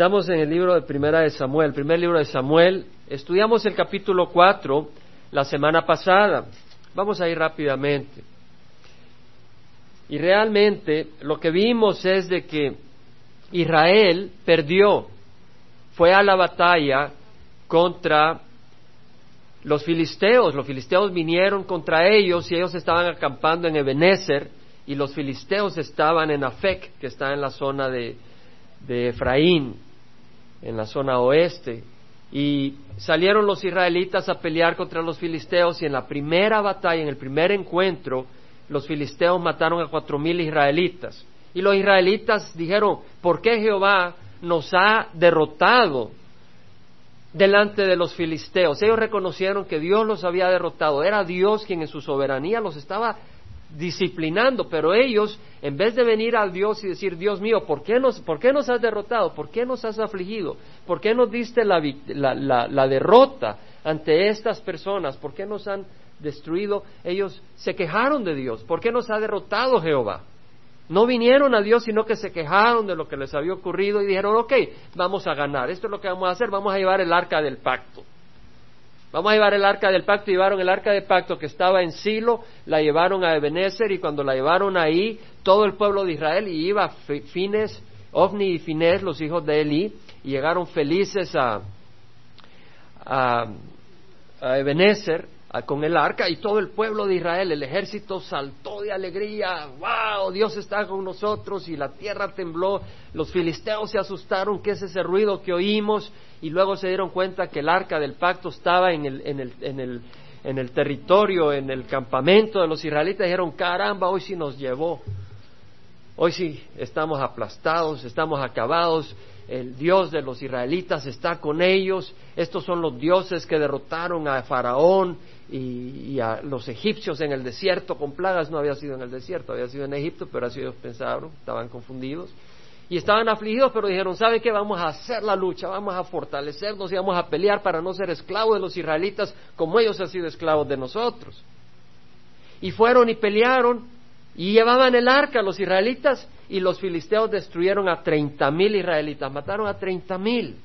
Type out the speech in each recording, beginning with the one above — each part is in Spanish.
Estamos en el libro de Primera de Samuel, el primer libro de Samuel. Estudiamos el capítulo 4 la semana pasada. Vamos a ir rápidamente. Y realmente lo que vimos es de que Israel perdió, fue a la batalla contra los filisteos. Los filisteos vinieron contra ellos y ellos estaban acampando en Ebenezer y los filisteos estaban en Afec, que está en la zona de, de Efraín, en la zona oeste. Y salieron los israelitas a pelear contra los filisteos y en la primera batalla, en el primer encuentro, los filisteos mataron a cuatro mil israelitas. Y los israelitas dijeron, ¿por qué Jehová nos ha derrotado delante de los filisteos? Ellos reconocieron que Dios los había derrotado. Era Dios quien en su soberanía los estaba disciplinando, pero ellos, en vez de venir al Dios y decir, Dios mío, ¿por qué nos, ¿por qué nos has derrotado? ¿Por qué nos has afligido? ¿Por qué nos diste la, la, la, derrota ante estas personas? ¿Por qué nos han destruido? Ellos se quejaron de Dios. ¿Por qué nos ha derrotado Jehová? No vinieron a Dios, sino que se quejaron de lo que les había ocurrido y dijeron, ok, vamos a ganar, esto es lo que vamos a hacer, vamos a llevar el arca del pacto. Vamos a llevar el arca del pacto, llevaron el arca del pacto que estaba en Silo, la llevaron a Ebenezer y cuando la llevaron ahí, todo el pueblo de Israel y iba Fines, Ofni y Fines, los hijos de Eli, y llegaron felices a, a, a Ebenezer con el arca y todo el pueblo de Israel, el ejército saltó de alegría, wow, Dios está con nosotros y la tierra tembló, los filisteos se asustaron, ¿qué es ese ruido que oímos? Y luego se dieron cuenta que el arca del pacto estaba en el, en el, en el, en el territorio, en el campamento de los israelitas, dijeron, caramba, hoy sí nos llevó, hoy sí estamos aplastados, estamos acabados, el Dios de los israelitas está con ellos, estos son los dioses que derrotaron a Faraón y, a los egipcios en el desierto con plagas, no había sido en el desierto, había sido en Egipto, pero así ellos pensaron, estaban confundidos. Y estaban afligidos, pero dijeron, ¿sabe qué? Vamos a hacer la lucha, vamos a fortalecernos y vamos a pelear para no ser esclavos de los israelitas como ellos han sido esclavos de nosotros. Y fueron y pelearon y llevaban el arca los israelitas y los filisteos destruyeron a treinta mil israelitas, mataron a treinta mil.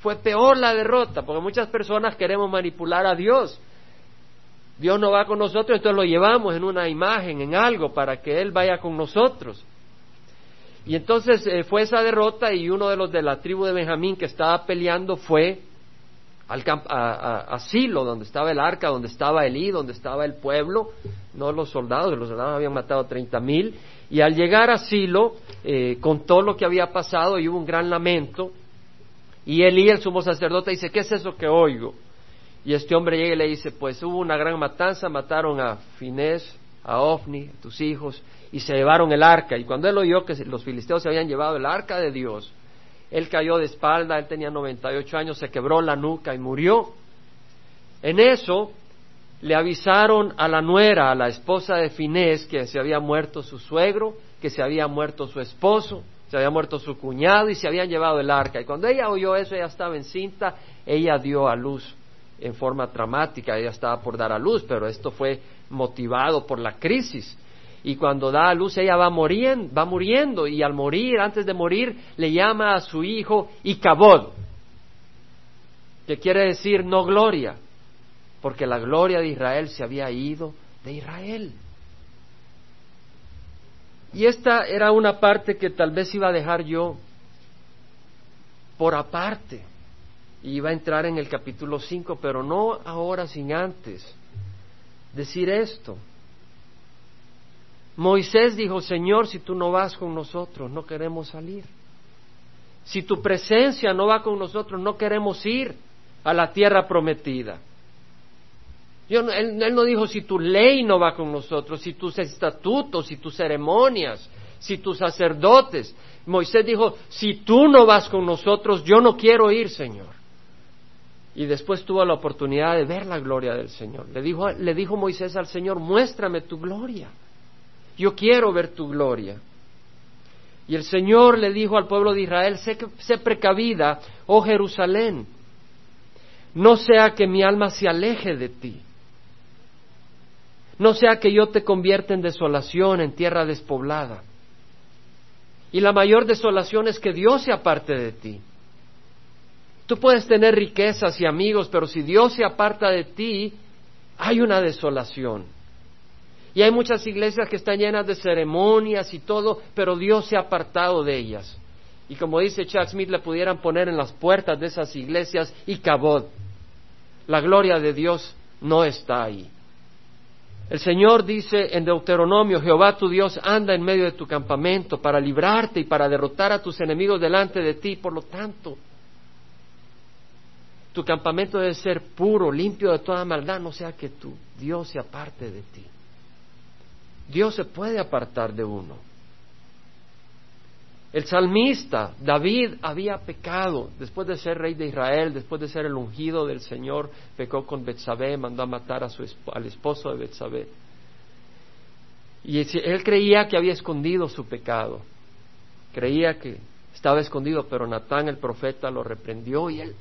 Fue peor la derrota, porque muchas personas queremos manipular a Dios Dios no va con nosotros, entonces lo llevamos en una imagen, en algo, para que Él vaya con nosotros. Y entonces eh, fue esa derrota y uno de los de la tribu de Benjamín que estaba peleando fue al a, Silo, donde estaba el arca, donde estaba Elí, donde estaba el pueblo, no los soldados, los soldados habían matado treinta mil. Y al llegar a Silo, eh, contó lo que había pasado y hubo un gran lamento. Y Elí, el sumo sacerdote, dice, ¿qué es eso que oigo? Y este hombre llega y le dice, pues hubo una gran matanza, mataron a Finés, a Ofni, a tus hijos, y se llevaron el arca. Y cuando él oyó que los filisteos se habían llevado el arca de Dios, él cayó de espalda, él tenía 98 años, se quebró la nuca y murió. En eso le avisaron a la nuera, a la esposa de Finés, que se había muerto su suegro, que se había muerto su esposo, se había muerto su cuñado y se habían llevado el arca. Y cuando ella oyó eso, ella estaba encinta, ella dio a luz en forma dramática, ella estaba por dar a luz, pero esto fue motivado por la crisis. Y cuando da a luz ella va muriendo, va muriendo y al morir, antes de morir, le llama a su hijo Icabod, que quiere decir no gloria, porque la gloria de Israel se había ido de Israel. Y esta era una parte que tal vez iba a dejar yo por aparte iba a entrar en el capítulo 5, pero no ahora sin antes decir esto. Moisés dijo, Señor, si tú no vas con nosotros, no queremos salir. Si tu presencia no va con nosotros, no queremos ir a la tierra prometida. él, él, no dijo si tu ley no va con nosotros, si tus estatutos, si tus ceremonias, si tus sacerdotes. Moisés dijo, si tú no vas con nosotros, yo no quiero ir, Señor y después tuvo la oportunidad de ver la gloria del Señor. Le dijo, le dijo Moisés al Señor, muéstrame tu gloria. Yo quiero ver tu gloria. Y el Señor le dijo al pueblo de Israel, sé, sé precavida, oh Jerusalén, no sea que mi alma se aleje de ti, no sea que yo te convierta en desolación, en tierra despoblada. Y la mayor desolación es que Dios se aparte de ti Tú puedes tener riquezas y amigos, pero si Dios se aparta de ti, hay una desolación. Y hay muchas iglesias que están llenas de ceremonias y todo, pero Dios se ha apartado de ellas. Y como dice Chuck Smith, le pudieran poner en las puertas de esas iglesias y cabot. La gloria de Dios no está ahí. El Señor dice en Deuteronomio, Jehová tu Dios anda en medio de tu campamento para librarte y para derrotar a tus enemigos delante de ti. Por lo tanto, tu campamento debe ser puro, limpio de toda maldad, no sea que tu Dios se aparte de ti. Dios se puede apartar de uno. El salmista David había pecado después de ser rey de Israel, después de ser el ungido del Señor, pecó con Betsabé, mandó a matar a su, al esposo de Betsabé. Y él creía que había escondido su pecado, creía que estaba escondido, pero Natán el profeta lo reprendió y él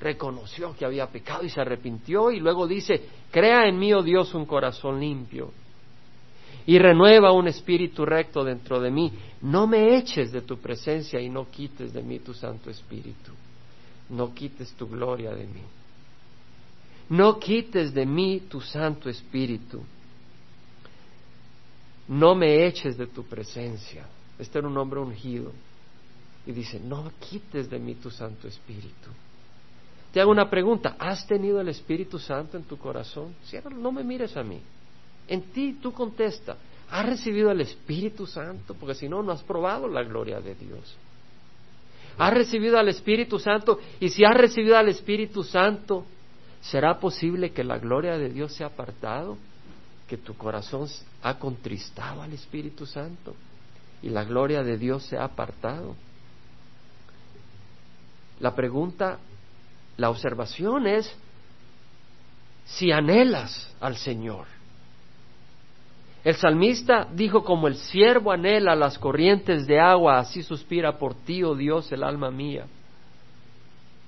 reconoció que había pecado y se arrepintió y luego dice, crea en mí, oh Dios, un corazón limpio y renueva un espíritu recto dentro de mí. No me eches de tu presencia y no quites de mí tu Santo Espíritu. No quites tu gloria de mí. No quites de mí tu Santo Espíritu. No me eches de tu presencia. Este era un hombre ungido. Y dice, no quites de mí tu Santo Espíritu. Te hago una pregunta, ¿has tenido el Espíritu Santo en tu corazón? no me mires a mí. En ti tú contesta, ¿has recibido el Espíritu Santo? Porque si no, no has probado la gloria de Dios. ¿Has recibido al Espíritu Santo? Y si has recibido al Espíritu Santo, ¿será posible que la gloria de Dios sea apartado? ¿Que tu corazón ha contristado al Espíritu Santo? ¿Y la gloria de Dios se ha apartado? La pregunta, la observación es si anhelas al Señor. El salmista dijo, como el siervo anhela las corrientes de agua, así suspira por ti, oh Dios, el alma mía.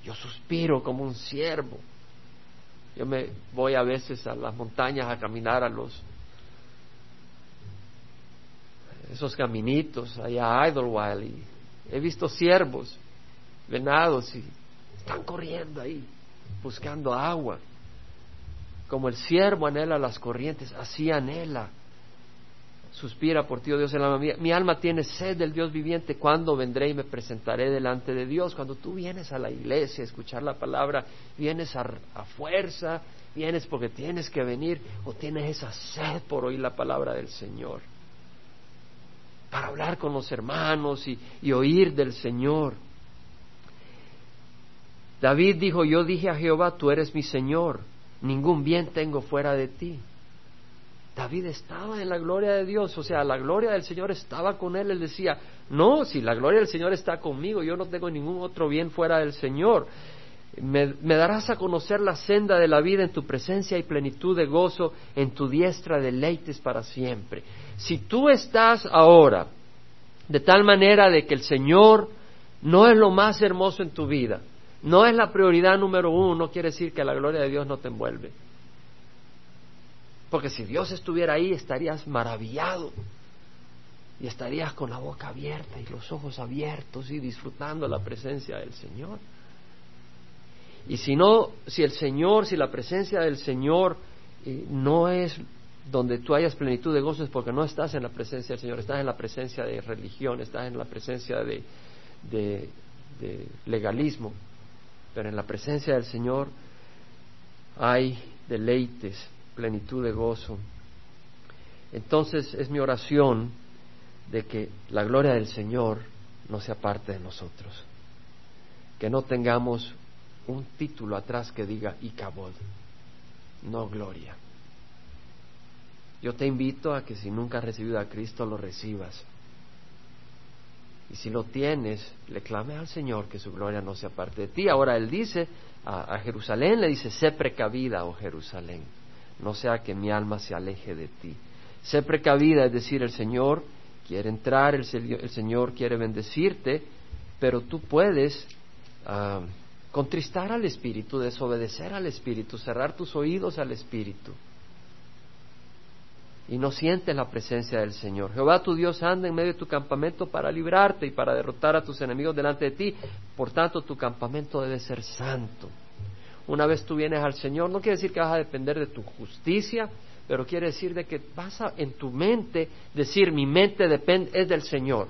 Yo suspiro como un siervo. Yo me voy a veces a las montañas a caminar a los esos caminitos allá a Idlewild y he visto siervos, venados y están corriendo ahí buscando agua. Como el siervo anhela las corrientes, así anhela suspira por ti, oh Dios, el alma mía. Mi alma tiene sed del Dios viviente. ¿Cuándo vendré y me presentaré delante de Dios? Cuando tú vienes a la iglesia a escuchar la palabra, vienes a, fuerza, vienes porque tienes que venir o tienes esa sed por oír la palabra del Señor. Para hablar con los hermanos y, y oír del Señor. David dijo, yo dije a Jehová, tú eres mi Señor, ningún bien tengo fuera de ti. David estaba en la gloria de Dios, o sea, la gloria del Señor estaba con él. Él decía, no, si la gloria del Señor está conmigo, yo no tengo ningún otro bien fuera del Señor. Me, darás a conocer la senda de la vida en tu presencia y plenitud de gozo, en tu diestra deleites para siempre. Si tú estás ahora de tal manera de que el Señor no es lo más hermoso en tu vida, no es la prioridad número uno, no quiere decir que la gloria de Dios no te envuelve. Porque si Dios estuviera ahí, estarías maravillado y estarías con la boca abierta y los ojos abiertos y disfrutando la presencia del Señor. Y si no, si el Señor, si la presencia del Señor eh, no es donde tú hayas plenitud de gozo es porque no estás en la presencia del Señor, estás en la presencia de religión, estás en la presencia de, de legalismo, pero en la presencia del Señor hay deleites plenitud de gozo. Entonces es mi oración de que la gloria del Señor no sea parte de nosotros, que no tengamos un título atrás que diga Icabod, no gloria. Yo te invito a que si nunca has recibido a Cristo lo recibas. Y si lo tienes, le clame al Señor que su gloria no sea parte de ti. Ahora Él dice a, a Jerusalén, le dice, sé precavida, oh Jerusalén no sea que mi alma se aleje de ti. Sé precavida, es decir, el Señor quiere entrar, el, Señor quiere bendecirte, pero tú puedes ah, contristar al Espíritu, desobedecer al Espíritu, cerrar tus oídos al Espíritu. y no sientes la presencia del Señor. Jehová tu Dios anda en medio de tu campamento para librarte y para derrotar a tus enemigos delante de ti. Por tanto, tu campamento debe ser santo. Una vez tú vienes al Señor, no quiere decir que vas a depender de tu justicia, pero quiere decir de que vas a en tu mente decir mi mente depende es del Señor.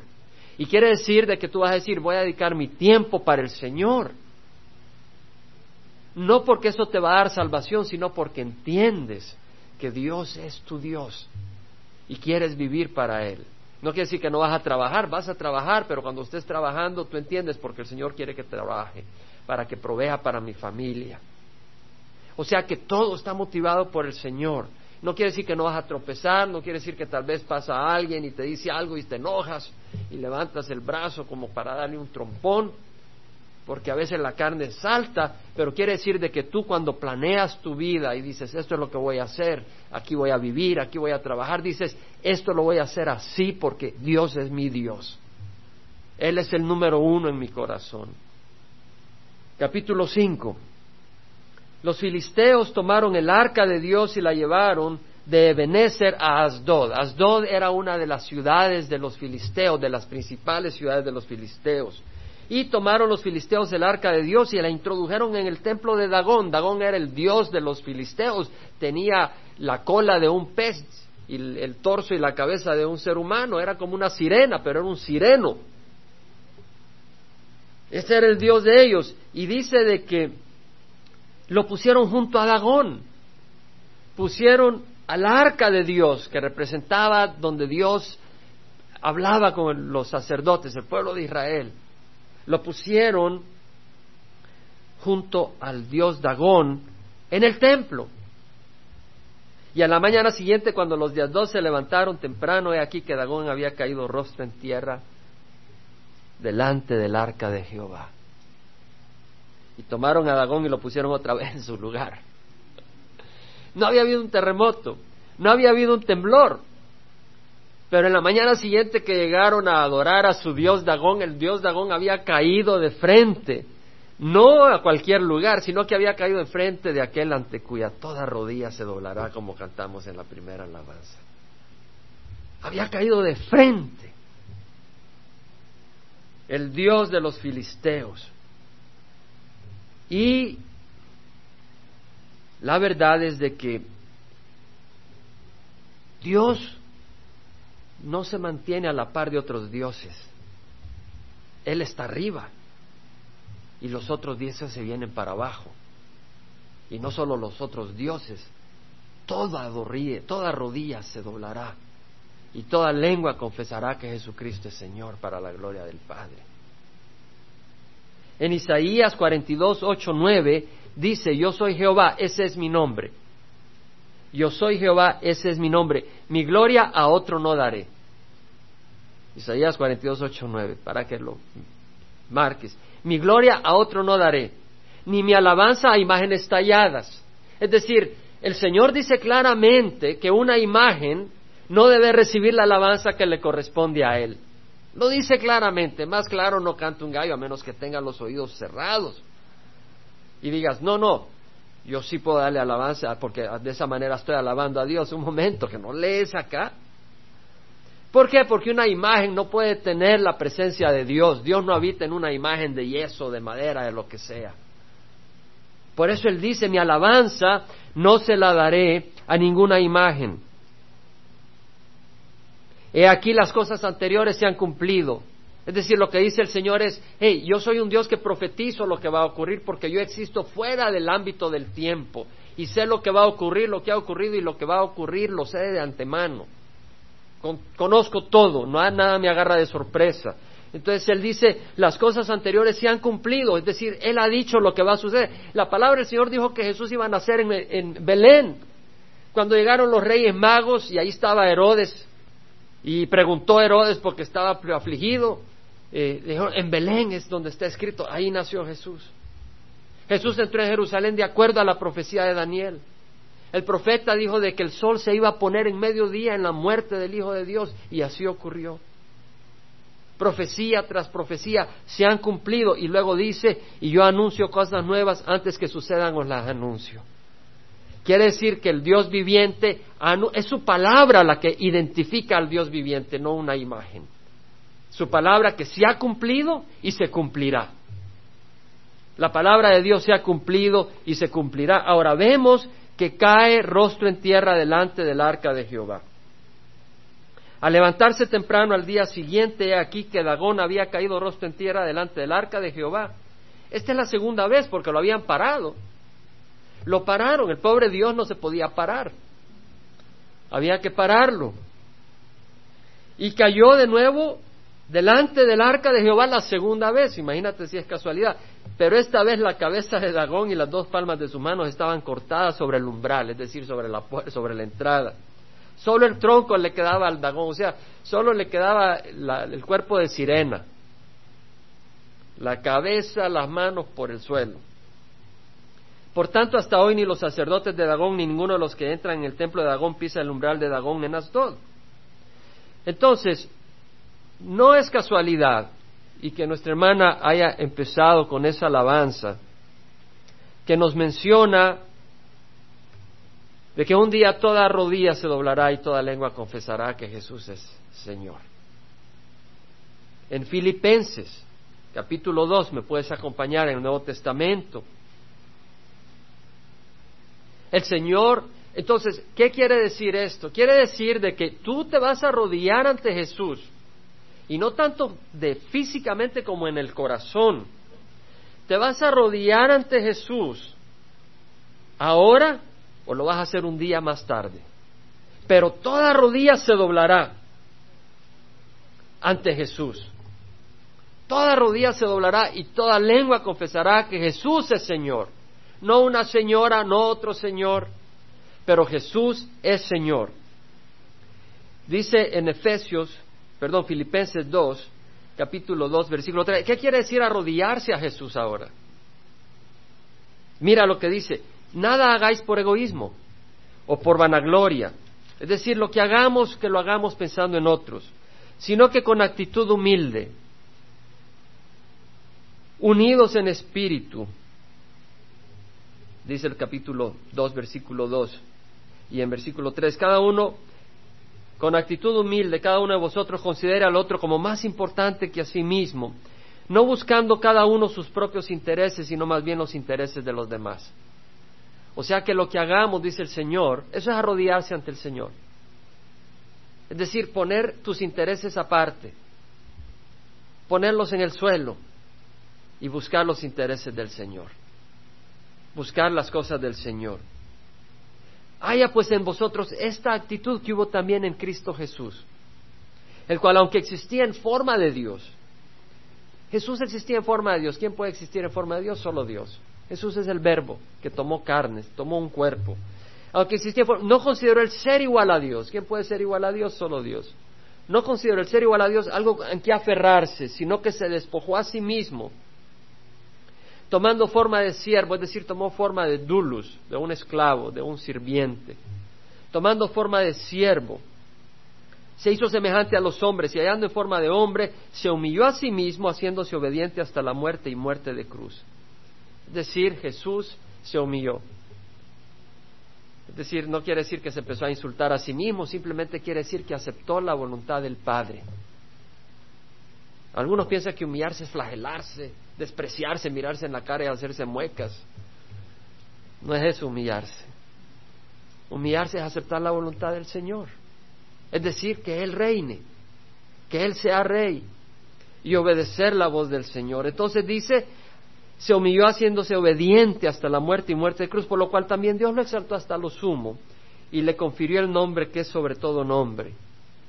Y quiere decir de que tú vas a decir voy a dedicar mi tiempo para el Señor. No porque eso te va a dar salvación, sino porque entiendes que Dios es tu Dios y quieres vivir para Él. No quiere decir que no vas a trabajar, vas a trabajar, pero cuando estés trabajando tú entiendes porque el Señor quiere que trabaje, para que provea para mi familia. O sea que todo está motivado por el Señor. No quiere decir que no vas a tropezar, no quiere decir que tal vez pasa alguien y te dice algo y te enojas y levantas el brazo como para darle un trompón porque a veces la carne salta, pero quiere decir de que tú cuando planeas tu vida y dices, esto es lo que voy a hacer, aquí voy a vivir, aquí voy a trabajar, dices, esto lo voy a hacer así porque Dios es mi Dios. Él es el número uno en mi corazón. Capítulo 5. Los filisteos tomaron el arca de Dios y la llevaron de Ebenezer a Asdod. Asdod era una de las ciudades de los filisteos, de las principales ciudades de los filisteos. Y tomaron los filisteos el arca de Dios y la introdujeron en el templo de Dagón. Dagón era el dios de los filisteos, tenía la cola de un pez y el, torso y la cabeza de un ser humano, era como una sirena, pero era un sireno. Ese era el dios de ellos. Y dice de que lo pusieron junto a Dagón. Pusieron al arca de Dios, que representaba donde Dios hablaba con los sacerdotes, el pueblo de Israel lo pusieron junto al dios Dagón en el templo. Y a la mañana siguiente, cuando los días dos se levantaron temprano, he aquí que Dagón había caído rostro en tierra delante del arca de Jehová. Y tomaron a Dagón y lo pusieron otra vez en su lugar. No había habido un terremoto, no había habido un temblor, pero en la mañana siguiente que llegaron a adorar a su dios Dagón, el dios Dagón había caído de frente, no a cualquier lugar, sino que había caído de frente de aquel ante cuya toda rodilla se doblará, como cantamos en la primera alabanza. Había caído de frente el dios de los filisteos. Y la verdad es de que Dios no se mantiene a la par de otros dioses. Él está arriba y los otros dioses se vienen para abajo. Y no solo los otros dioses, toda, toda rodilla se doblará y toda lengua confesará que Jesucristo es Señor para la gloria del Padre. En Isaías 42, 8, 9 dice, yo soy Jehová, ese es mi nombre. Yo soy Jehová, ese es mi nombre. Mi gloria a otro no daré. Isaías 42, 8, 9, para que lo marques. Mi gloria a otro no daré, ni mi alabanza a imágenes talladas. Es decir, el Señor dice claramente que una imagen no debe recibir la alabanza que le corresponde a Él. Lo dice claramente, más claro no canta un gallo a menos que tenga los oídos cerrados. Y digas, no, no, yo sí puedo darle alabanza porque de esa manera estoy alabando a Dios. Un momento, que no lees acá. ¿Por qué? Porque una imagen no puede tener la presencia de Dios. Dios no habita en una imagen de yeso, de madera, de lo que sea. Por eso Él dice, mi alabanza no se la daré a ninguna imagen. He aquí las cosas anteriores se han cumplido. Es decir, lo que dice el Señor es, hey, yo soy un Dios que profetizo lo que va a ocurrir porque yo existo fuera del ámbito del tiempo y sé lo que va a ocurrir, lo que ha ocurrido y lo que va a ocurrir lo sé de antemano conozco todo, no nada me agarra de sorpresa. Entonces él dice, las cosas anteriores se han cumplido, es decir, él ha dicho lo que va a suceder. La palabra del Señor dijo que Jesús iba a nacer en, Belén. Cuando llegaron los reyes magos y ahí estaba Herodes, y preguntó Herodes porque estaba afligido, eh, dijo, en Belén es donde está escrito, ahí nació Jesús. Jesús entró en Jerusalén de acuerdo a la profecía de Daniel. El profeta dijo de que el sol se iba a poner en mediodía en la muerte del Hijo de Dios y así ocurrió. Profecía tras profecía se han cumplido y luego dice, y yo anuncio cosas nuevas antes que sucedan os las anuncio. Quiere decir que el Dios viviente es su palabra la que identifica al Dios viviente, no una imagen. Su palabra que se ha cumplido y se cumplirá. La palabra de Dios se ha cumplido y se cumplirá. Ahora vemos que cae rostro en tierra delante del arca de Jehová. Al levantarse temprano al día siguiente, aquí que Dagón había caído rostro en tierra delante del arca de Jehová. Esta es la segunda vez porque lo habían parado. Lo pararon, el pobre Dios no se podía parar. Había que pararlo. Y cayó de nuevo delante del arca de Jehová la segunda vez. Imagínate si es casualidad. Pero esta vez la cabeza de Dagón y las dos palmas de sus manos estaban cortadas sobre el umbral, es decir, sobre la, sobre la entrada. Solo el tronco le quedaba al Dagón, o sea, solo le quedaba el cuerpo de sirena. La cabeza, las manos por el suelo. Por tanto, hasta hoy ni los sacerdotes de Dagón ni ninguno de los que entran en el templo de Dagón pisa el umbral de Dagón en Asdod. Entonces, no es casualidad y que nuestra hermana haya empezado con esa alabanza que nos menciona de que un día toda rodilla se doblará y toda lengua confesará que Jesús es Señor. En Filipenses, capítulo 2, me puedes acompañar en el Nuevo Testamento. El Señor, entonces, ¿qué quiere decir esto? Quiere decir de que tú te vas a arrodillar ante Jesús y no tanto de físicamente como en el corazón. Te vas a arrodillar ante Jesús ahora o lo vas a hacer un día más tarde. Pero toda rodilla se doblará ante Jesús. Toda rodilla se doblará y toda lengua confesará que Jesús es Señor. No una señora, no otro Señor, pero Jesús es Señor. Dice en Efesios perdón, Filipenses 2, capítulo 2, versículo 3. ¿Qué quiere decir arrodillarse a Jesús ahora? Mira lo que dice, nada hagáis por egoísmo o por vanagloria, es decir, lo que hagamos, que lo hagamos pensando en otros, sino que con actitud humilde, unidos en espíritu, dice el capítulo 2, versículo 2, y en versículo 3, cada uno con actitud humilde, cada uno de vosotros considere al otro como más importante que a sí mismo, no buscando cada uno sus propios intereses, sino más bien los intereses de los demás. O sea que lo que hagamos, dice el Señor, eso es arrodillarse ante el Señor. Es decir, poner tus intereses aparte, ponerlos en el suelo y buscar los intereses del Señor, buscar las cosas del Señor. Haya pues en vosotros esta actitud que hubo también en Cristo Jesús, el cual aunque existía en forma de Dios, Jesús existía en forma de Dios. ¿Quién puede existir en forma de Dios? Solo Dios. Jesús es el verbo que tomó carnes, tomó un cuerpo. Aunque existía no consideró el ser igual a Dios. ¿Quién puede ser igual a Dios? Solo Dios. No consideró el ser igual a Dios algo en que aferrarse, sino que se despojó a sí mismo tomando forma de siervo, es decir, tomó forma de dulus, de un esclavo, de un sirviente, tomando forma de siervo, se hizo semejante a los hombres y hallando en forma de hombre, se humilló a sí mismo, haciéndose obediente hasta la muerte y muerte de cruz. Es decir, Jesús se humilló. Es decir, no quiere decir que se empezó a insultar a sí mismo, simplemente quiere decir que aceptó la voluntad del Padre. Algunos piensan que humillarse es flagelarse, despreciarse, mirarse en la cara y hacerse muecas. No es eso humillarse. Humillarse es aceptar la voluntad del Señor. Es decir, que Él reine, que Él sea rey y obedecer la voz del Señor. Entonces dice, se humilló haciéndose obediente hasta la muerte y muerte de cruz, por lo cual también Dios lo exaltó hasta lo sumo y le confirió el nombre que es sobre todo nombre.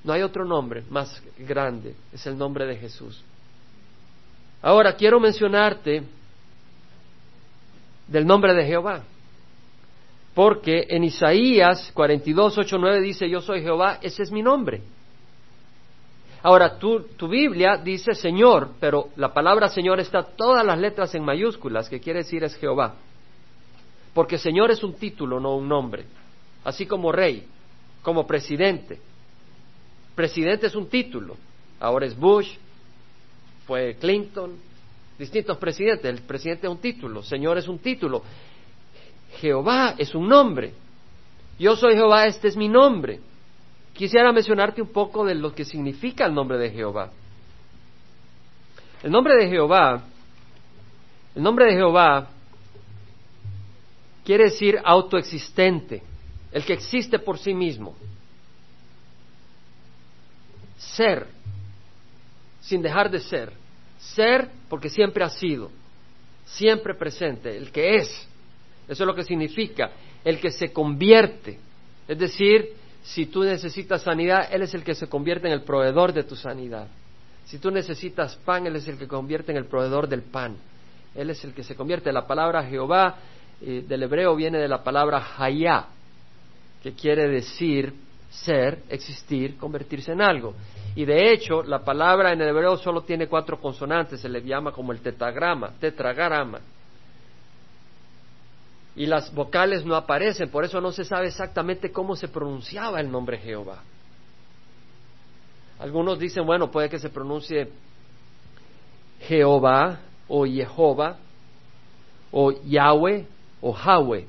No hay otro nombre más grande, es el nombre de Jesús. Ahora quiero mencionarte del nombre de Jehová. Porque en Isaías 42, 8, 9 dice, yo soy Jehová, ese es mi nombre. Ahora, tu, tu Biblia dice Señor, pero la palabra Señor está todas las letras en mayúsculas, que quiere decir es Jehová. Porque Señor es un título, no un nombre. Así como rey, como presidente. Presidente es un título. Ahora es Bush, fue Clinton, distintos presidentes. El presidente es un título, Señor es un título, Jehová es un nombre. Yo soy Jehová, este es mi nombre. Quisiera mencionarte un poco de lo que significa el nombre de Jehová. El nombre de Jehová, el nombre de Jehová quiere decir autoexistente, el que existe por sí mismo. Ser, sin dejar de ser. Ser porque siempre ha sido, siempre presente, el que es. Eso es lo que significa, el que se convierte. Es decir, si tú necesitas sanidad, Él es el que se convierte en el proveedor de tu sanidad. Si tú necesitas pan, Él es el que convierte en el proveedor del pan. Él es el que se convierte. La palabra Jehová eh, del hebreo viene de la palabra hayá, que quiere decir ser, existir, convertirse en algo. Y de hecho, la palabra en hebreo solo tiene cuatro consonantes, se le llama como el tetragrama, tetragrama. Y las vocales no aparecen, por eso no se sabe exactamente cómo se pronunciaba el nombre Jehová. Algunos dicen, bueno, puede que se pronuncie Jehová o Jehová o Yahweh o Yahweh.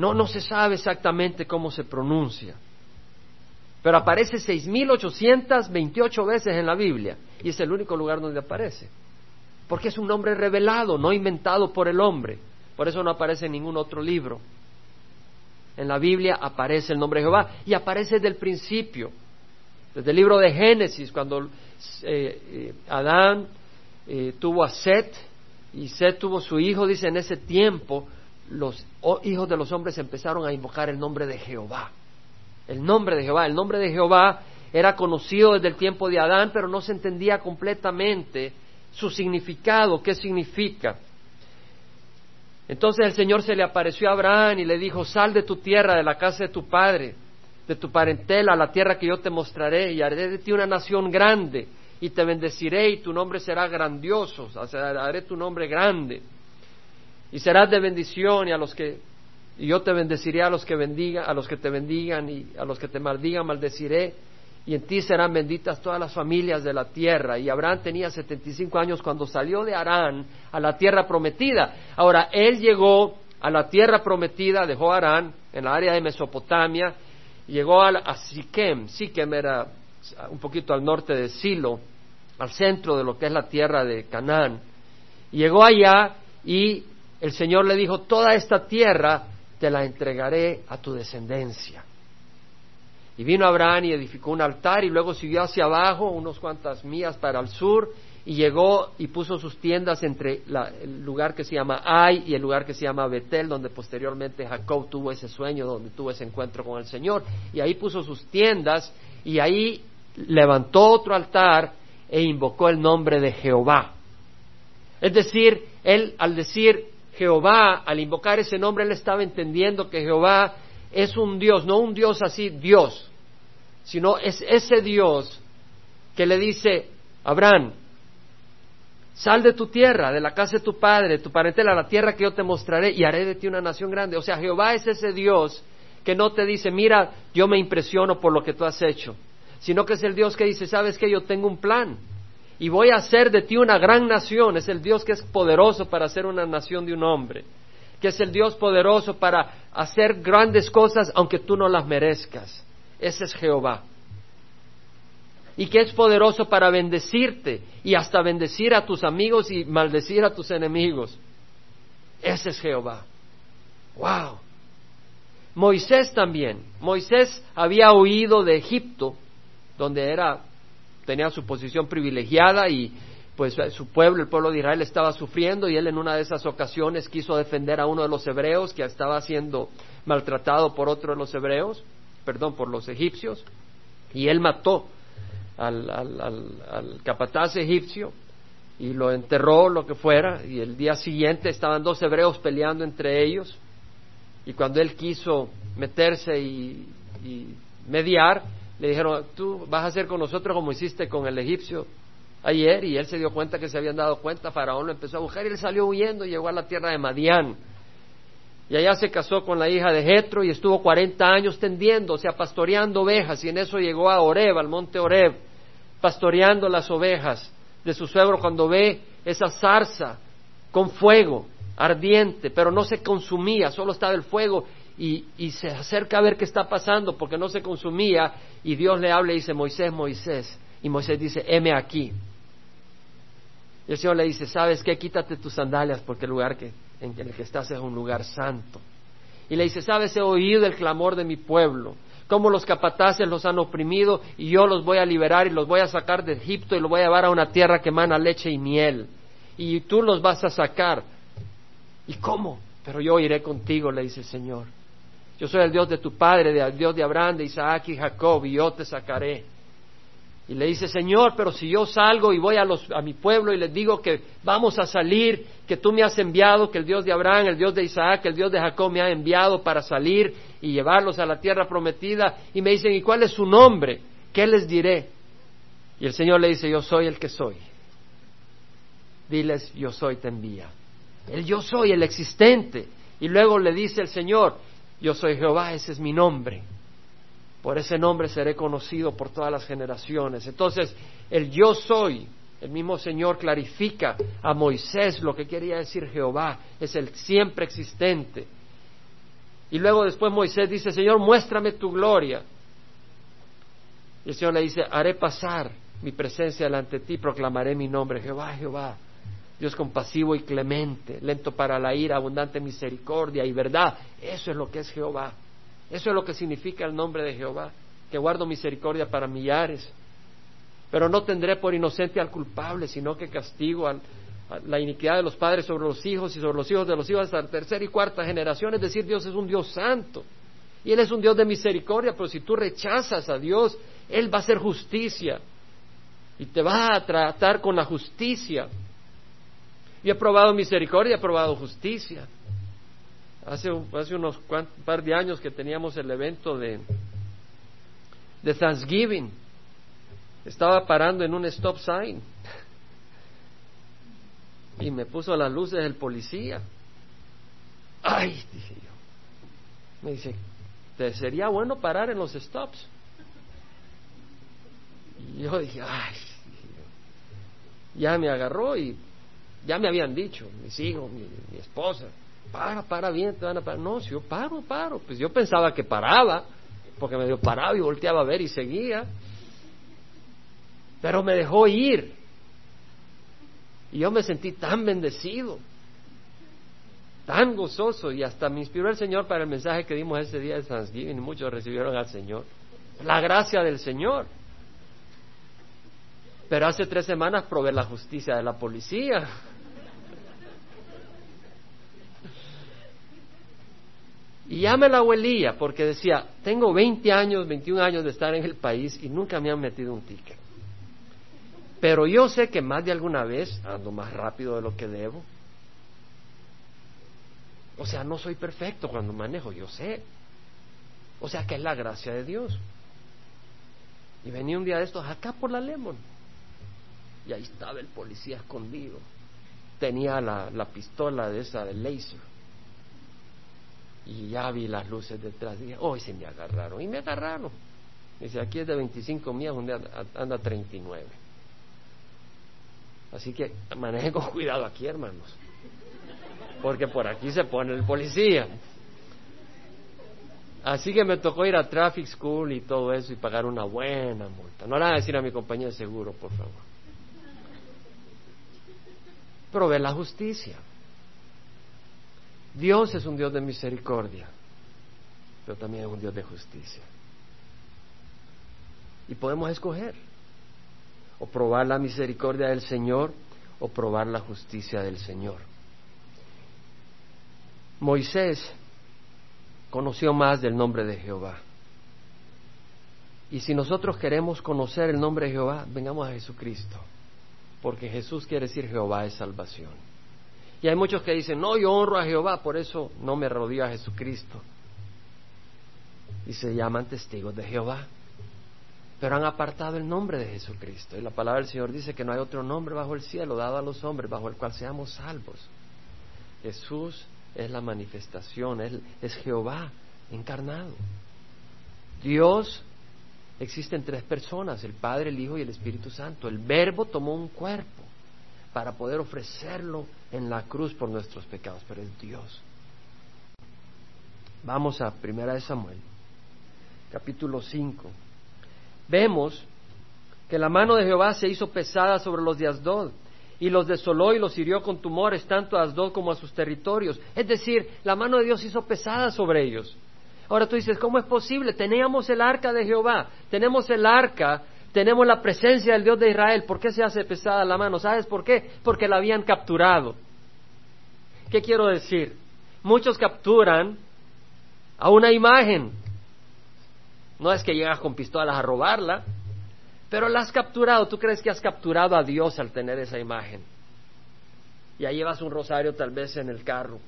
No, no se sabe exactamente cómo se pronuncia. Pero aparece 6.828 veces en la Biblia y es el único lugar donde aparece. Porque es un nombre revelado, no inventado por el hombre. Por eso no aparece en ningún otro libro. En la Biblia aparece el nombre de Jehová y aparece desde el principio. Desde el libro de Génesis, cuando eh, eh, Adán eh, tuvo a Set y Set tuvo su hijo, dice en ese tiempo los hijos de los hombres empezaron a invocar el nombre de Jehová. El nombre de Jehová. El nombre de Jehová era conocido desde el tiempo de Adán, pero no se entendía completamente su significado, qué significa. Entonces el Señor se le apareció a Abraham y le dijo, sal de tu tierra, de la casa de tu padre, de tu parentela, a la tierra que yo te mostraré, y haré de ti una nación grande, y te bendeciré, y tu nombre será grandioso, haré tu nombre grande, y serás de bendición, y a los que y yo te bendeciré a los que bendigan, a los que te bendigan y a los que te maldigan maldeciré y en ti serán benditas todas las familias de la tierra. Y Abraham tenía 75 años cuando salió de Arán a la tierra prometida. Ahora, él llegó a la tierra prometida, dejó Arán en la área de Mesopotamia, llegó a, a Siquem. Siquem era un poquito al norte de Silo, al centro de lo que es la tierra de Canaán. Llegó allá y el Señor le dijo, toda esta tierra te la entregaré a tu descendencia. Y vino Abraham y edificó un altar y luego siguió hacia abajo, unos cuantas millas para el sur, y llegó y puso sus tiendas entre el lugar que se llama Ai y el lugar que se llama Betel, donde posteriormente Jacob tuvo ese sueño, donde tuvo ese encuentro con el Señor. Y ahí puso sus tiendas y ahí levantó otro altar e invocó el nombre de Jehová. Es decir, él al decir Jehová, al invocar ese nombre, él estaba entendiendo que Jehová es un Dios, no un Dios así, Dios, sino es ese Dios que le dice, Abraham, sal de tu tierra, de la casa de tu padre, de tu parentela, a la tierra que yo te mostraré y haré de ti una nación grande. O sea, Jehová es ese Dios que no te dice, mira, yo me impresiono por lo que tú has hecho, sino que es el Dios que dice, sabes que yo tengo un plan y voy a hacer de ti una gran nación. Es el Dios que es poderoso para hacer una nación de un hombre, que es el Dios poderoso para hacer grandes cosas aunque tú no las merezcas. Ese es Jehová. Y que es poderoso para bendecirte y hasta bendecir a tus amigos y maldecir a tus enemigos. Ese es Jehová. ¡Wow! Moisés también. Moisés había huido de Egipto, donde era tenía su posición privilegiada y pues su pueblo, el pueblo de Israel, estaba sufriendo y él en una de esas ocasiones quiso defender a uno de los hebreos que estaba siendo maltratado por otro de los hebreos, perdón, por los egipcios, y él mató al, al capataz egipcio y lo enterró, lo que fuera, y el día siguiente estaban dos hebreos peleando entre ellos, y cuando él quiso meterse y mediar, le dijeron, tú vas a hacer con nosotros como hiciste con el egipcio ayer, y él se dio cuenta que se habían dado cuenta, Faraón lo empezó a buscar y él salió huyendo y llegó a la tierra de Madián. Y allá se casó con la hija de Jetro y estuvo 40 años tendiendo, o sea, pastoreando ovejas, y en eso llegó a Oreb, al monte Oreb, pastoreando las ovejas de su suegro cuando ve esa zarza con fuego ardiente, pero no se consumía, solo estaba el fuego y, se acerca a ver qué está pasando porque no se consumía y Dios le habla y dice, Moisés, Moisés. Y Moisés dice, heme aquí. Y el Señor le dice, ¿sabes qué? Quítate tus sandalias porque el lugar que, en el que estás es un lugar santo. Y le dice, ¿sabes? He oído el clamor de mi pueblo, cómo los capataces los han oprimido y yo los voy a liberar y los voy a sacar de Egipto y los voy a llevar a una tierra que emana leche y miel. Y tú los vas a sacar. ¿Y cómo? Pero yo iré contigo, le dice el Señor. Yo soy el Dios de tu padre, el Dios de Abraham, de Isaac y Jacob, y yo te sacaré. Y le dice, Señor, pero si yo salgo y voy a, mi pueblo y les digo que vamos a salir, que tú me has enviado, que el Dios de Abraham, el Dios de Isaac, el Dios de Jacob me ha enviado para salir y llevarlos a la tierra prometida, y me dicen, ¿y cuál es su nombre? ¿Qué les diré? Y el Señor le dice, yo soy el que soy. Diles, yo soy, te envía. El yo soy, el existente. Y luego le dice el Señor, yo soy Jehová, ese es mi nombre. Por ese nombre seré conocido por todas las generaciones. Entonces, el yo soy, el mismo Señor clarifica a Moisés lo que quería decir Jehová, es el siempre existente. Y luego después Moisés dice, Señor, muéstrame tu gloria. Y el Señor le dice, haré pasar mi presencia delante de ti, proclamaré mi nombre, Jehová, Jehová. Dios compasivo y clemente, lento para la ira, abundante misericordia y verdad. Eso es lo que es Jehová. Eso es lo que significa el nombre de Jehová, que guardo misericordia para millares. Pero no tendré por inocente al culpable, sino que castigo a la iniquidad de los padres sobre los hijos y sobre los hijos de los hijos hasta la tercera y cuarta generación. Es decir, Dios es un Dios santo. Y Él es un Dios de misericordia, pero si tú rechazas a Dios, Él va a hacer justicia. Y te va a tratar con la justicia. Y he probado misericordia, he probado justicia. Hace, hace unos par de años que teníamos el evento de, de Thanksgiving, estaba parando en un stop sign y me puso las luces el policía. Ay, dije yo. Me dice, ¿te sería bueno parar en los stops? Y yo dije, ay, ya me agarró y ya me habían dicho, mis hijos, mi, esposa, para, para bien, te van a parar. No, si yo paro, paro. Pues yo pensaba que paraba, porque me dio parado y volteaba a ver y seguía. Pero me dejó ir. Y yo me sentí tan bendecido, tan gozoso, y hasta me inspiró el Señor para el mensaje que dimos ese día de Thanksgiving, muchos recibieron al Señor. La gracia del Señor. Pero hace tres semanas probé la justicia de la policía. Y ya me la huelía porque decía, tengo 20 años, 21 años de estar en el país y nunca me han metido un ticket. Pero yo sé que más de alguna vez ando más rápido de lo que debo. O sea, no soy perfecto cuando manejo, yo sé. O sea, que es la gracia de Dios. Y venía un día de estos acá por la Lemon. Y ahí estaba el policía escondido. Tenía la, la pistola de esa de laser y ya vi las luces detrás. Dije, hoy se me agarraron. Y me agarraron. Dice, aquí es de 25 millas, donde anda 39. Así que manejen con cuidado aquí, hermanos. Porque por aquí se pone el policía. Así que me tocó ir a Traffic School y todo eso y pagar una buena multa. No le van a decir a mi compañía de seguro, por favor. Pero ve la justicia. Dios es un Dios de misericordia, pero también es un Dios de justicia. Y podemos escoger o probar la misericordia del Señor o probar la justicia del Señor. Moisés conoció más del nombre de Jehová. Y si nosotros queremos conocer el nombre de Jehová, vengamos a Jesucristo, porque Jesús quiere decir Jehová es salvación. Y hay muchos que dicen, no, yo honro a Jehová, por eso no me rodeo a Jesucristo. Y se llaman testigos de Jehová. Pero han apartado el nombre de Jesucristo. Y la palabra del Señor dice que no hay otro nombre bajo el cielo dado a los hombres bajo el cual seamos salvos. Jesús es la manifestación, es, es Jehová encarnado. Dios existe en tres personas, el Padre, el Hijo y el Espíritu Santo. El Verbo tomó un cuerpo para poder ofrecerlo en la cruz por nuestros pecados, pero es Dios. Vamos a Primera de Samuel, capítulo 5. Vemos que la mano de Jehová se hizo pesada sobre los de Asdod y los desoló y los hirió con tumores tanto a Asdod como a sus territorios. Es decir, la mano de Dios hizo pesada sobre ellos. Ahora tú dices, ¿cómo es posible? Teníamos el arca de Jehová, tenemos el arca, tenemos la presencia del Dios de Israel. ¿Por qué se hace pesada la mano? ¿Sabes por qué? Porque la habían capturado. ¿Qué quiero decir? Muchos capturan a una imagen. No es que llegas con pistolas a robarla, pero la has capturado. ¿Tú crees que has capturado a Dios al tener esa imagen? Y ahí llevas un rosario tal vez en el carro.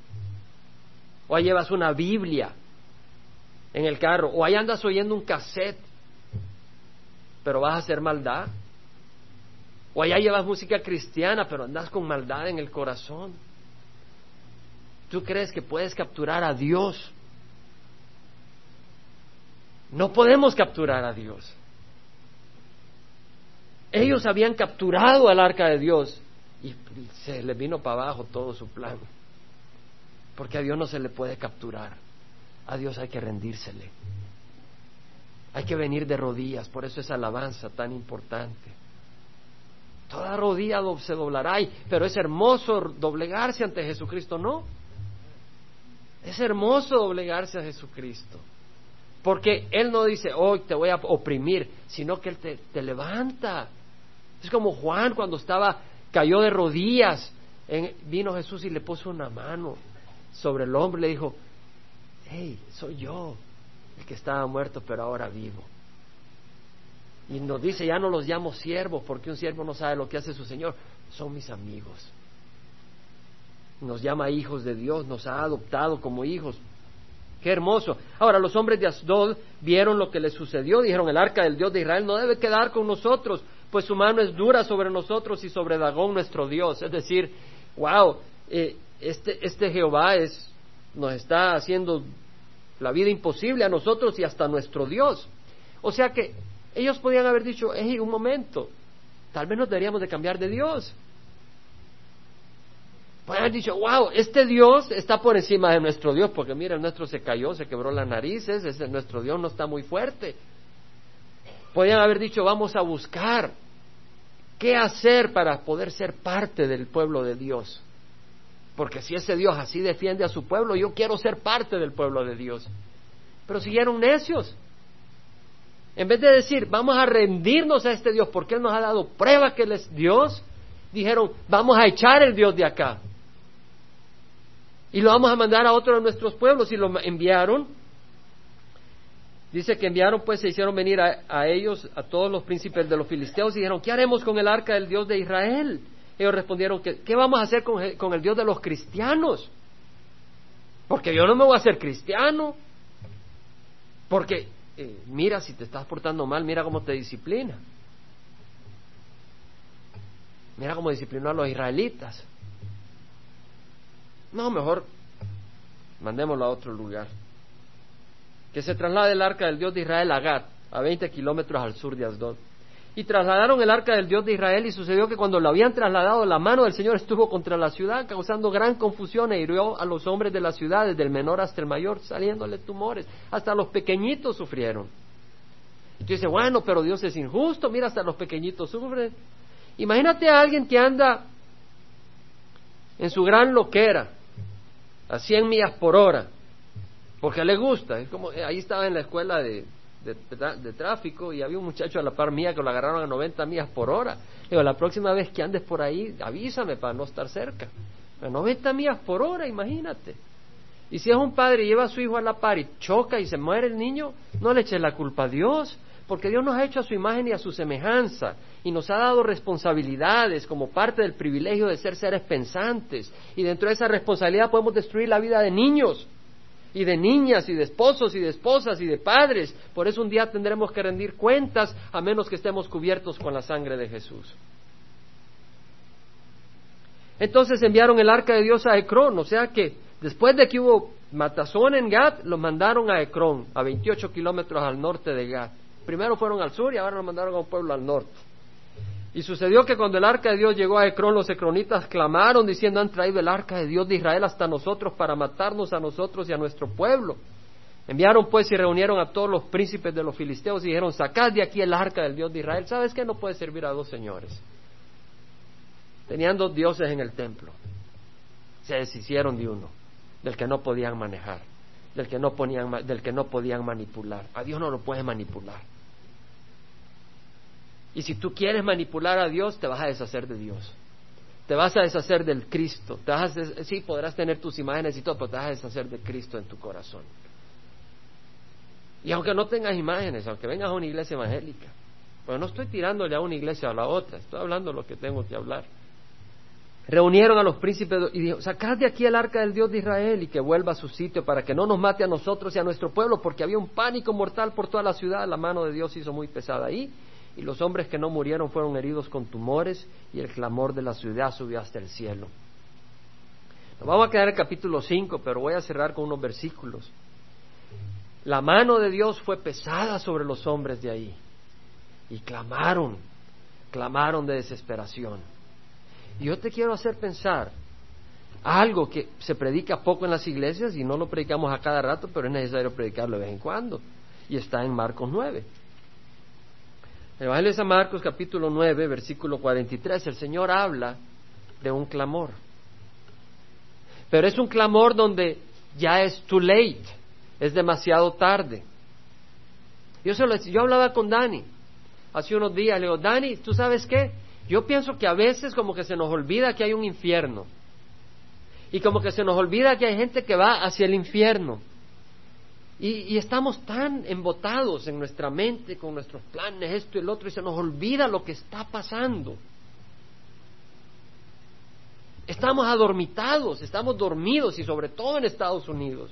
O ahí llevas una Biblia en el carro, o ahí andas oyendo un cassette, pero vas a hacer maldad. O allá llevas música cristiana, pero andas con maldad en el corazón. ¿Tú crees que puedes capturar a Dios? No podemos capturar a Dios. Ellos habían capturado al arca de Dios y se les vino para abajo todo su plan. Porque a Dios no se le puede capturar a Dios hay que rendírsele. Hay que venir de rodillas, por eso es alabanza tan importante. Toda rodilla se doblará, pero es hermoso doblegarse ante Jesucristo, ¿no? Es hermoso doblegarse a Jesucristo. Porque Él no dice, hoy te voy a oprimir, sino que Él te, levanta. Es como Juan cuando estaba, cayó de rodillas, en, vino Jesús y le puso una mano sobre el hombro y le dijo, hey, soy yo, estaba muerto pero ahora vivo. Y nos dice, ya no los llamo siervos porque un siervo no sabe lo que hace su Señor, son mis amigos. Nos llama hijos de Dios, nos ha adoptado como hijos. Qué hermoso. Ahora, los hombres de Asdod vieron lo que les sucedió, dijeron, el arca del Dios de Israel no debe quedar con nosotros, pues su mano es dura sobre nosotros y sobre Dagón nuestro Dios. Es decir, wow, eh, este, este Jehová es, nos está haciendo la vida imposible a nosotros y hasta a nuestro Dios. O sea que ellos podían haber dicho, hey, un momento, tal vez nos deberíamos de cambiar de Dios. Podrían haber dicho, wow, este Dios está por encima de nuestro Dios, porque mira, el nuestro se cayó, se quebró las narices, ese, nuestro Dios no está muy fuerte. Podrían haber dicho, vamos a buscar qué hacer para poder ser parte del pueblo de Dios. Porque si ese Dios así defiende a su pueblo, yo quiero ser parte del pueblo de Dios. Pero siguieron necios. En vez de decir, vamos a rendirnos a este Dios porque Él nos ha dado prueba que Él es Dios, dijeron, vamos a echar el Dios de acá. Y lo vamos a mandar a otro de nuestros pueblos y lo enviaron. Dice que enviaron, pues se hicieron venir a, a ellos, a todos los príncipes de los filisteos y dijeron, ¿qué haremos con el arca del Dios de Israel? Ellos respondieron, que, ¿qué vamos a hacer con, el Dios de los cristianos? Porque yo no me voy a hacer cristiano. Porque, eh, mira, si te estás portando mal, mira cómo te disciplina. Mira cómo disciplinó a los israelitas. No, mejor mandémoslo a otro lugar. Que se traslade el arca del Dios de Israel a Gat, a 20 kilómetros al sur de Asdod y trasladaron el arca del Dios de Israel y sucedió que cuando lo habían trasladado la mano del Señor estuvo contra la ciudad causando gran confusión e hirió a los hombres de la ciudad desde el menor hasta el mayor saliéndole tumores. Hasta los pequeñitos sufrieron. Y bueno pero Dios es injusto mira hasta los pequeñitos sufren imagínate a alguien que anda en su gran loquera a 100 millas por hora porque le gusta es como ahí estaba en la escuela de de, tráfico y había un muchacho a la par mía que lo agarraron a 90 millas por hora. Digo, la próxima vez que andes por ahí, avísame para no estar cerca. A 90 millas por hora, imagínate. Y si es un padre y lleva a su hijo a la par y choca y se muere el niño, no le eches la culpa a Dios, porque Dios nos ha hecho a su imagen y a su semejanza y nos ha dado responsabilidades como parte del privilegio de ser seres pensantes. Y dentro de esa responsabilidad podemos destruir la vida de niños y de niñas y de esposos y de esposas y de padres. Por eso un día tendremos que rendir cuentas a menos que estemos cubiertos con la sangre de Jesús. Entonces enviaron el arca de Dios a Ecrón, o sea que después de que hubo matazón en Gad, lo mandaron a Ecrón, a 28 kilómetros al norte de Gad. Primero fueron al sur y ahora lo mandaron a un pueblo al norte. Y sucedió que cuando el arca de Dios llegó a Ecrón, los ecronitas clamaron diciendo, han traído el arca de Dios de Israel hasta nosotros para matarnos a nosotros y a nuestro pueblo. Enviaron pues y reunieron a todos los príncipes de los filisteos y dijeron, sacad de aquí el arca del Dios de Israel. ¿Sabes que no puede servir a dos señores? Tenían dos dioses en el templo. Se deshicieron de uno, del que no podían manejar, del que no, ponían, del que no podían manipular. A Dios no lo puedes manipular. Y si tú quieres manipular a Dios, te vas a deshacer de Dios. Te vas a deshacer del Cristo. Te sí, podrás tener tus imágenes y todo, pero te vas a deshacer de Cristo en tu corazón. Y aunque no tengas imágenes, aunque vengas a una iglesia evangélica, pues no estoy tirándole a una iglesia a la otra, estoy hablando lo que tengo que hablar. Reunieron a los príncipes y dijo, sacad de aquí el arca del Dios de Israel y que vuelva a su sitio para que no nos mate a nosotros y a nuestro pueblo, porque había un pánico mortal por toda la ciudad, la mano de Dios hizo muy pesada ahí, y los hombres que no murieron fueron heridos con tumores, y el clamor de la ciudad subió hasta el cielo. Nos vamos a quedar en el capítulo 5, pero voy a cerrar con unos versículos. La mano de Dios fue pesada sobre los hombres de ahí y clamaron, clamaron de desesperación. Y yo te quiero hacer pensar algo que se predica poco en las iglesias y no lo predicamos a cada rato, pero es necesario predicarlo de vez en cuando. Y está en Marcos 9. El Evangelio de San Marcos capítulo 9, versículo 43, el Señor habla de un clamor. Pero es un clamor donde ya es too late es demasiado tarde. Yo, se yo hablaba con Dani hace unos días, le digo, Dani, ¿tú sabes qué? Yo pienso que a veces como que se nos olvida que hay un infierno. Y como que se nos olvida que hay gente que va hacia el infierno. Y, estamos tan embotados en nuestra mente con nuestros planes, esto y el otro, y se nos olvida lo que está pasando. Estamos adormitados, estamos dormidos, y sobre todo en Estados Unidos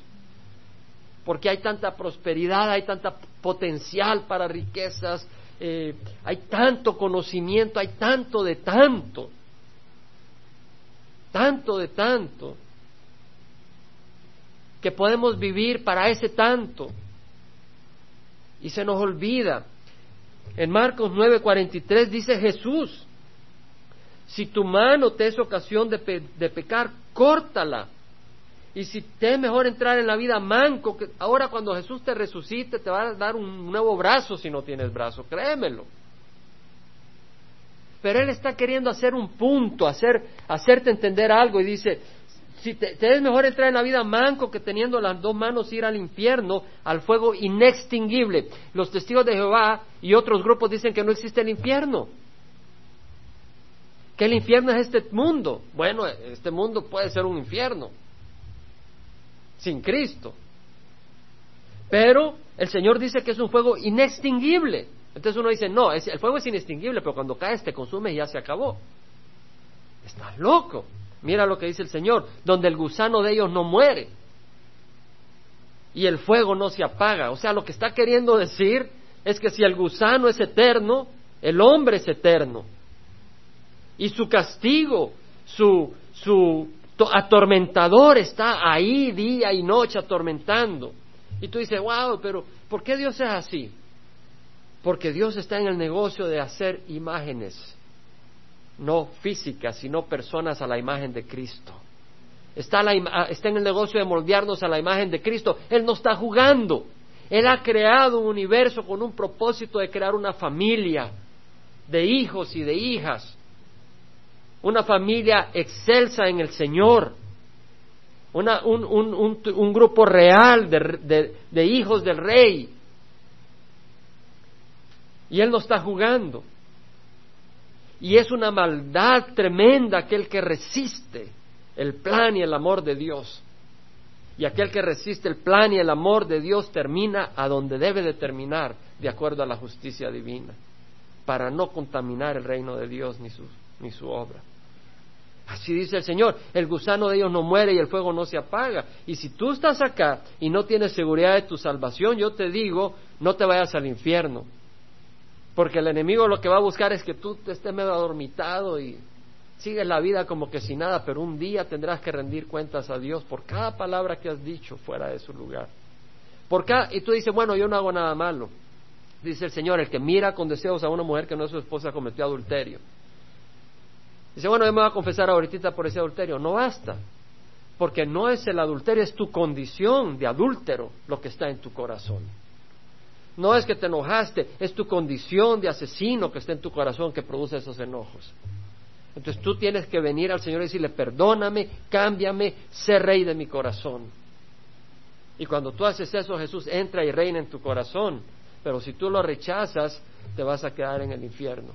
porque hay tanta prosperidad, hay tanta potencial para riquezas, eh, hay tanto conocimiento, hay tanto de tanto, tanto de tanto, que podemos vivir para ese tanto. Y se nos olvida. En Marcos 9:43 dice Jesús, si tu mano te es ocasión de, de pecar, córtala y si te es mejor entrar en la vida manco, que ahora cuando Jesús te resucite te va a dar un nuevo brazo si no tienes brazo, créemelo. Pero Él está queriendo hacer un punto, hacer, hacerte entender algo y dice, si te, te, es mejor entrar en la vida manco que teniendo las dos manos ir al infierno, al fuego inextinguible. Los testigos de Jehová y otros grupos dicen que no existe el infierno. Que el infierno es este mundo. Bueno, este mundo puede ser un infierno sin Cristo. Pero el Señor dice que es un fuego inextinguible. Entonces uno dice, no, el fuego es inextinguible, pero cuando caes te consume y ya se acabó. Estás loco. Mira lo que dice el Señor, donde el gusano de ellos no muere y el fuego no se apaga. O sea, lo que está queriendo decir es que si el gusano es eterno, el hombre es eterno. Y su castigo, su, su atormentador está ahí día y noche atormentando. Y tú dices, wow, pero ¿por qué Dios es así? Porque Dios está en el negocio de hacer imágenes, no físicas, sino personas a la imagen de Cristo. Está, está en el negocio de moldearnos a la imagen de Cristo. Él no está jugando. Él ha creado un universo con un propósito de crear una familia de hijos y de hijas una familia excelsa en el Señor, una, un, un, un, grupo real de, de hijos del rey. Y Él no está jugando. Y es una maldad tremenda aquel que resiste el plan y el amor de Dios. Y aquel que resiste el plan y el amor de Dios termina a donde debe de terminar, de acuerdo a la justicia divina, para no contaminar el reino de Dios ni su, ni su obra. Así dice el Señor, el gusano de ellos no muere y el fuego no se apaga. Y si tú estás acá y no tienes seguridad de tu salvación, yo te digo, no te vayas al infierno. Porque el enemigo lo que va a buscar es que tú estés medio adormitado y sigues la vida como que sin nada, pero un día tendrás que rendir cuentas a Dios por cada palabra que has dicho fuera de su lugar. Por y tú dices, bueno, yo no hago nada malo. Dice el Señor, el que mira con deseos a una mujer que no es su esposa cometió adulterio. Dice, bueno, yo me voy a confesar ahorita por ese adulterio. No basta. porque no es el adulterio, es tu condición de adúltero lo que está en tu corazón. No es que te enojaste, es tu condición de asesino que está en tu corazón que produce esos enojos. Entonces tú tienes que venir al Señor y decirle, perdóname, cámbiame, sé rey de mi corazón. Y cuando tú haces eso, Jesús entra y reina en tu corazón. Pero si tú lo rechazas, te vas a quedar en el infierno.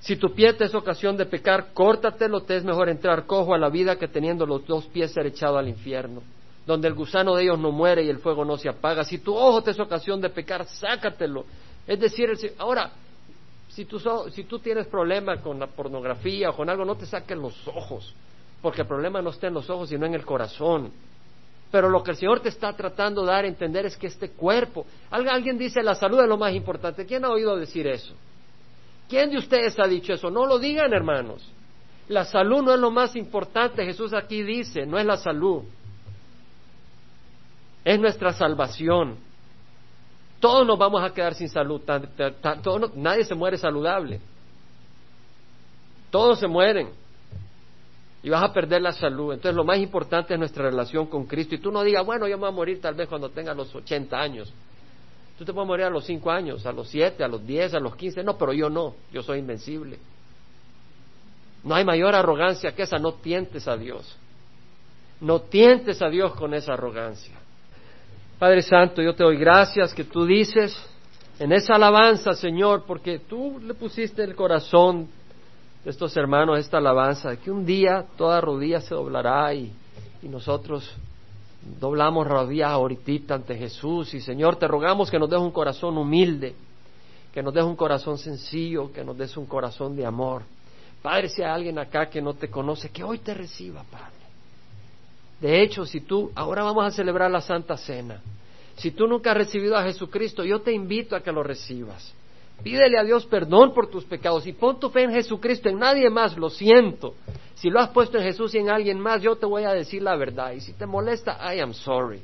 Si tu pie te es ocasión de pecar, córtatelo, te es mejor entrar cojo a la vida que teniendo los dos pies echado al infierno, donde el gusano de ellos no muere y el fuego no se apaga. Si tu ojo te es ocasión de pecar, sácatelo. Es decir, ahora, si tú, si tú tienes problema con la pornografía o con algo, no te saquen los ojos, porque el problema no está en los ojos, sino en el corazón. Pero lo que el Señor te está tratando de dar a entender es que este cuerpo, alguien dice la salud es lo más importante. ¿Quién ha oído decir eso? ¿Quién de ustedes ha dicho eso? No lo digan, hermanos. La salud no es lo más importante. Jesús aquí dice, no es la salud. Es nuestra salvación. Todos nos vamos a quedar sin salud. nadie se muere saludable. Todos se mueren. Y vas a perder la salud. Entonces lo más importante es nuestra relación con Cristo. Y tú no digas, bueno, yo me voy a morir tal vez cuando tenga los 80 años. Tú te puedes morir a los 5 años, a los 7, a los 10, a los 15. No, pero yo no. Yo soy invencible. No hay mayor arrogancia que esa. No tientes a Dios. No tientes a Dios con esa arrogancia. Padre Santo, yo te doy gracias que tú dices en esa alabanza, Señor, porque tú le pusiste el corazón de estos hermanos esta alabanza, que un día toda rodilla se doblará y, y nosotros doblamos rodillas ahorita ante Jesús y Señor, te rogamos que nos des un corazón humilde, que nos des un corazón sencillo, que nos des un corazón de amor. Padre, si hay alguien acá que no te conoce, que hoy te reciba, Padre. De hecho, si tú, ahora vamos a celebrar la Santa Cena, si tú nunca has recibido a Jesucristo, yo te invito a que lo recibas. Pídele a Dios perdón por tus pecados y pon tu fe en Jesucristo, en nadie más, lo siento. Si lo has puesto en Jesús y en alguien más, yo te voy a decir la verdad. Y si te molesta, I am sorry.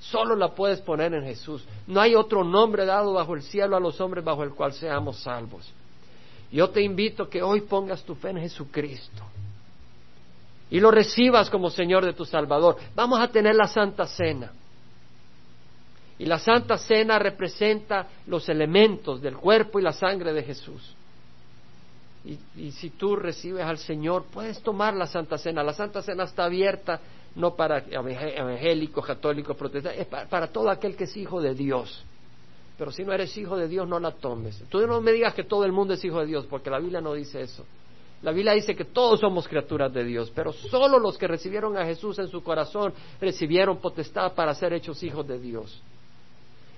Solo la puedes poner en Jesús. No hay otro nombre dado bajo el cielo a los hombres bajo el cual seamos salvos. Yo te invito a que hoy pongas tu fe en Jesucristo y lo recibas como Señor de tu Salvador. Vamos a tener la Santa Cena. Y la Santa Cena representa los elementos del cuerpo y la sangre de Jesús. Y, si tú recibes al Señor, puedes tomar la Santa Cena. La Santa Cena está abierta no para evangélicos, católicos, protestantes, es para, para todo aquel que es hijo de Dios. Pero si no eres hijo de Dios, no la tomes. Tú no me digas que todo el mundo es hijo de Dios, porque la Biblia no dice eso. La Biblia dice que todos somos criaturas de Dios, pero solo los que recibieron a Jesús en su corazón recibieron potestad para ser hechos hijos de Dios.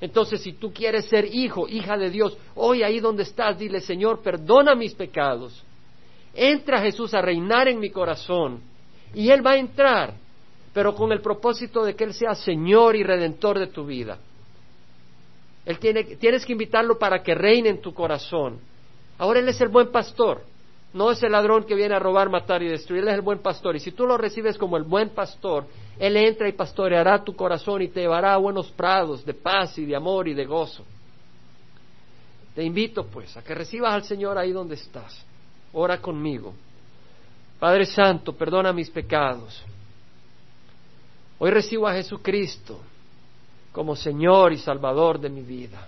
Entonces, si tú quieres ser hijo, hija de Dios, hoy ahí donde estás, dile, Señor, perdona mis pecados. Entra Jesús a reinar en mi corazón. Y Él va a entrar, pero con el propósito de que Él sea Señor y Redentor de tu vida. Él tiene, tienes que invitarlo para que reine en tu corazón. Ahora Él es el buen pastor. No es el ladrón que viene a robar, matar y destruir, Él es el buen pastor. Y si tú lo recibes como el buen pastor, Él entra y pastoreará tu corazón y te llevará a buenos prados de paz y de amor y de gozo. Te invito pues a que recibas al Señor ahí donde estás. Ora conmigo. Padre Santo, perdona mis pecados. Hoy recibo a Jesucristo como Señor y Salvador de mi vida.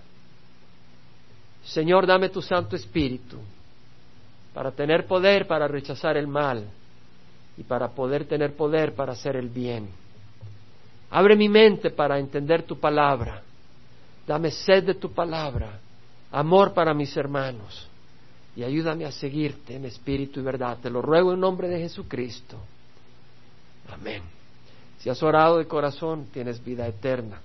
Señor, dame tu Santo Espíritu para tener poder para rechazar el mal y para poder tener poder para hacer el bien. Abre mi mente para entender tu palabra. Dame sed de tu palabra, amor para mis hermanos y ayúdame a seguirte en espíritu y verdad. Te lo ruego en nombre de Jesucristo. Amén. Si has orado de corazón, tienes vida eterna.